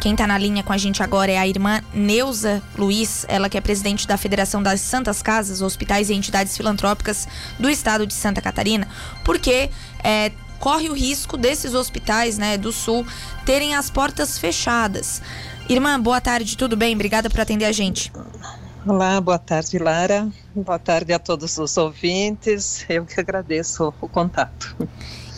Quem está na linha com a gente agora é a irmã Neuza Luiz, ela que é presidente da Federação das Santas Casas, Hospitais e Entidades Filantrópicas do Estado de Santa Catarina, porque é, corre o risco desses hospitais né, do Sul terem as portas fechadas. Irmã, boa tarde, tudo bem? Obrigada por atender a gente. Olá, boa tarde, Lara. Boa tarde a todos os ouvintes. Eu que agradeço o contato.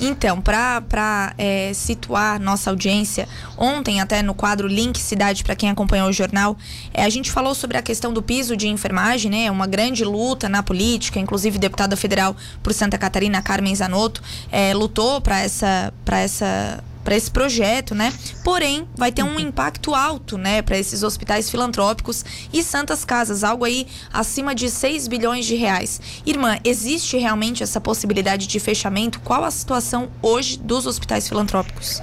Então, para é, situar nossa audiência, ontem, até no quadro Link Cidade, para quem acompanhou o jornal, é, a gente falou sobre a questão do piso de enfermagem, né? Uma grande luta na política, inclusive deputada federal por Santa Catarina, Carmen Zanotto, é, lutou para essa, essa para esse projeto, né? Porém, vai ter um impacto alto, né, para esses hospitais filantrópicos e santas casas, algo aí acima de 6 bilhões de reais. Irmã, existe realmente essa possibilidade de fechamento? Qual a situação hoje dos hospitais filantrópicos?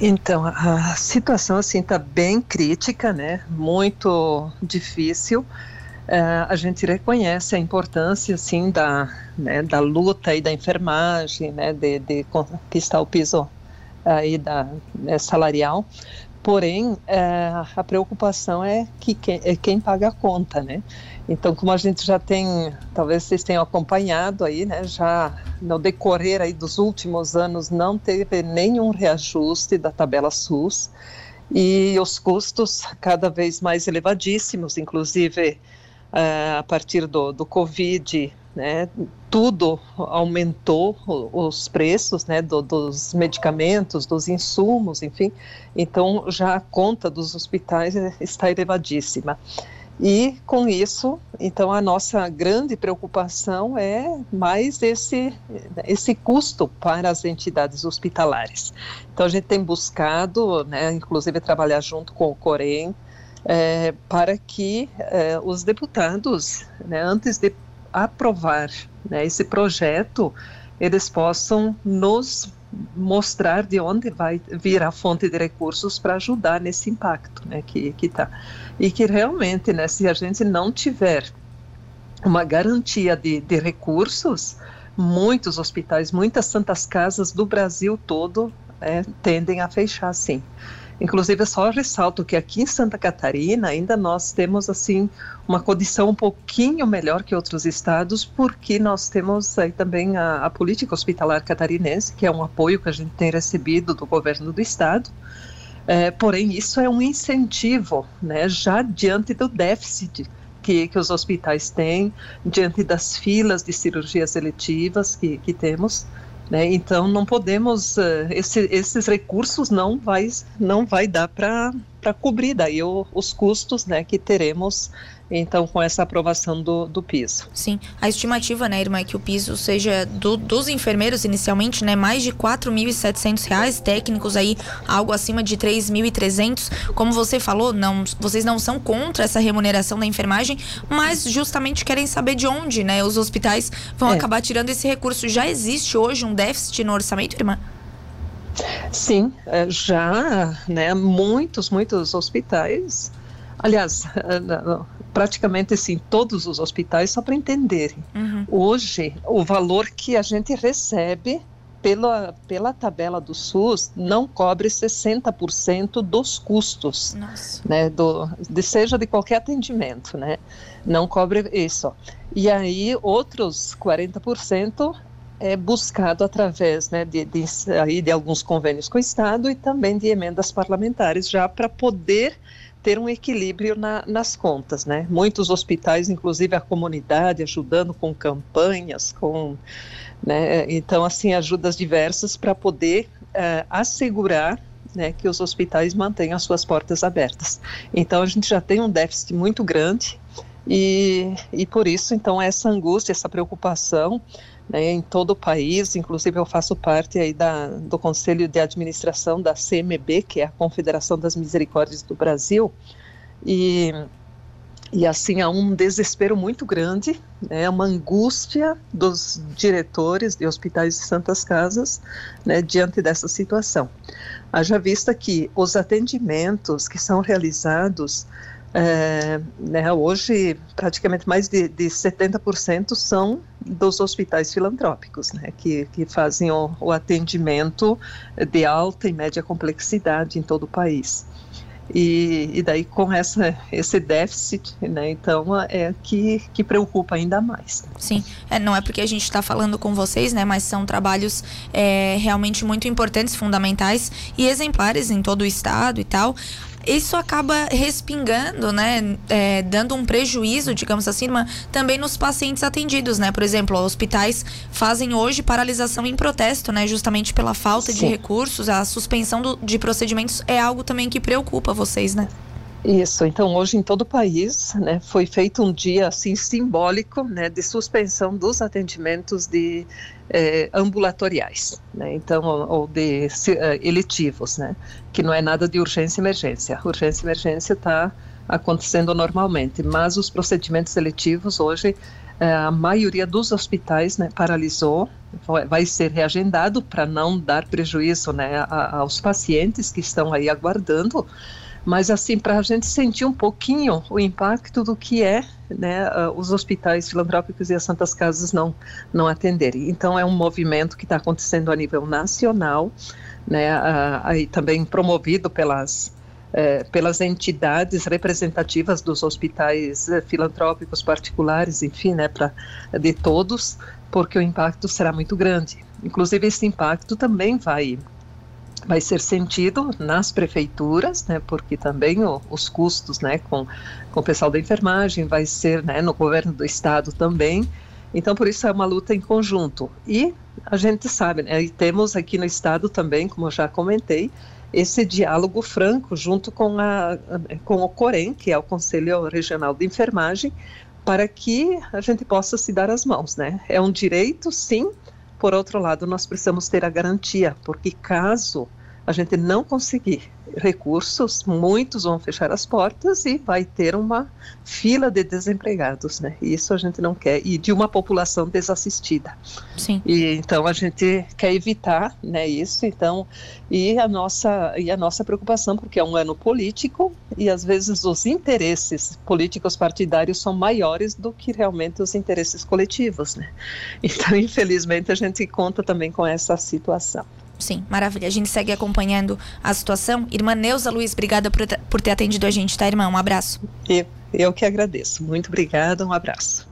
Então, a situação assim está bem crítica, né? Muito difícil. Uh, a gente reconhece a importância, assim, da, né, da luta e da enfermagem, né, de, de conquistar o piso aí da né, salarial, porém é, a preocupação é que quem, é quem paga a conta, né? Então, como a gente já tem, talvez vocês tenham acompanhado aí, né, já no decorrer aí dos últimos anos não teve nenhum reajuste da tabela SUS e os custos cada vez mais elevadíssimos, inclusive é, a partir do, do Covid, né, tudo aumentou os preços né, do, dos medicamentos, dos insumos, enfim. Então, já a conta dos hospitais está elevadíssima. E com isso, então a nossa grande preocupação é mais esse esse custo para as entidades hospitalares. Então a gente tem buscado, né, inclusive trabalhar junto com o Corém, é, para que é, os deputados, né, antes de aprovar né, esse projeto, eles possam nos mostrar de onde vai vir a fonte de recursos para ajudar nesse impacto né, que está. E que realmente, né, se a gente não tiver uma garantia de, de recursos, muitos hospitais, muitas santas casas do Brasil todo é, tendem a fechar, sim. Inclusive, só ressalto que aqui em Santa Catarina ainda nós temos assim uma condição um pouquinho melhor que outros estados, porque nós temos aí também a, a política hospitalar catarinense, que é um apoio que a gente tem recebido do governo do estado. É, porém, isso é um incentivo, né, já diante do déficit que, que os hospitais têm, diante das filas de cirurgias eletivas que, que temos. Né? Então não podemos uh, esse, esses recursos não vai não vai dar para cobrir daí o, os custos né, que teremos então com essa aprovação do, do piso. Sim, a estimativa, né, irmã, é que o piso seja do, dos enfermeiros inicialmente, né, mais de R$ 4.700, técnicos aí algo acima de R$ 3.300. Como você falou, não, vocês não são contra essa remuneração da enfermagem, mas justamente querem saber de onde, né, os hospitais vão é. acabar tirando esse recurso. Já existe hoje um déficit no orçamento, irmã? Sim, é, já, né, muitos, muitos hospitais Aliás, praticamente assim, todos os hospitais, só para entenderem. Uhum. Hoje, o valor que a gente recebe pela, pela tabela do SUS não cobre 60% dos custos, né, do, de, seja de qualquer atendimento, né, não cobre isso. E aí, outros 40% é buscado através né, de, de, aí de alguns convênios com o Estado e também de emendas parlamentares, já para poder ter um equilíbrio na, nas contas, né? Muitos hospitais, inclusive a comunidade, ajudando com campanhas, com, né? Então, assim, ajudas diversas para poder uh, assegurar né, que os hospitais mantenham as suas portas abertas. Então, a gente já tem um déficit muito grande e, e por isso, então, essa angústia, essa preocupação né, em todo o país, inclusive eu faço parte aí da, do Conselho de Administração da CMB, que é a Confederação das Misericórdias do Brasil, e, e assim há um desespero muito grande, né, uma angústia dos diretores de hospitais de santas casas né, diante dessa situação. Haja vista que os atendimentos que são realizados é, né, hoje, praticamente mais de, de 70% são dos hospitais filantrópicos, né, que, que fazem o, o, atendimento de alta e média complexidade em todo o país. E, e daí com essa, esse déficit, né, então é que, que preocupa ainda mais. Sim, é, não é porque a gente está falando com vocês, né, mas são trabalhos é, realmente muito importantes, fundamentais e exemplares em todo o estado e tal isso acaba respingando, né, é, dando um prejuízo, digamos assim, também nos pacientes atendidos, né? Por exemplo, hospitais fazem hoje paralisação em protesto, né, justamente pela falta Sim. de recursos, a suspensão do, de procedimentos é algo também que preocupa vocês, né? Isso, então hoje em todo o país né, foi feito um dia assim simbólico né, de suspensão dos atendimentos de eh, ambulatoriais, né, então ou, ou de uh, eletivos, né, que não é nada de urgência e emergência. Urgência e emergência está acontecendo normalmente, mas os procedimentos eletivos hoje eh, a maioria dos hospitais né, paralisou, vai ser reagendado para não dar prejuízo né, aos pacientes que estão aí aguardando mas assim para a gente sentir um pouquinho o impacto do que é né, os hospitais filantrópicos e as santas casas não não atenderem. Então é um movimento que está acontecendo a nível nacional, né, aí também promovido pelas uh, pelas entidades representativas dos hospitais eh, filantrópicos particulares, enfim, né, para de todos, porque o impacto será muito grande. Inclusive esse impacto também vai vai ser sentido nas prefeituras, né, porque também o, os custos, né, com, com o pessoal da enfermagem, vai ser, né, no governo do estado também. Então, por isso é uma luta em conjunto. E a gente sabe, né, e temos aqui no estado também, como eu já comentei, esse diálogo franco junto com, a, com o COREM, que é o Conselho Regional de Enfermagem, para que a gente possa se dar as mãos, né? É um direito, sim, por outro lado, nós precisamos ter a garantia, porque caso a gente não conseguir recursos, muitos vão fechar as portas e vai ter uma fila de desempregados, né? Isso a gente não quer e de uma população desassistida. Sim. E então a gente quer evitar, né, isso. Então, e a nossa e a nossa preocupação porque é um ano político e às vezes os interesses políticos partidários são maiores do que realmente os interesses coletivos, né? Então, infelizmente a gente conta também com essa situação. Sim, maravilha. A gente segue acompanhando a situação. Irmã Neuza Luiz, obrigada por, por ter atendido a gente, tá, irmã? Um abraço. Eu, eu que agradeço. Muito obrigada, um abraço.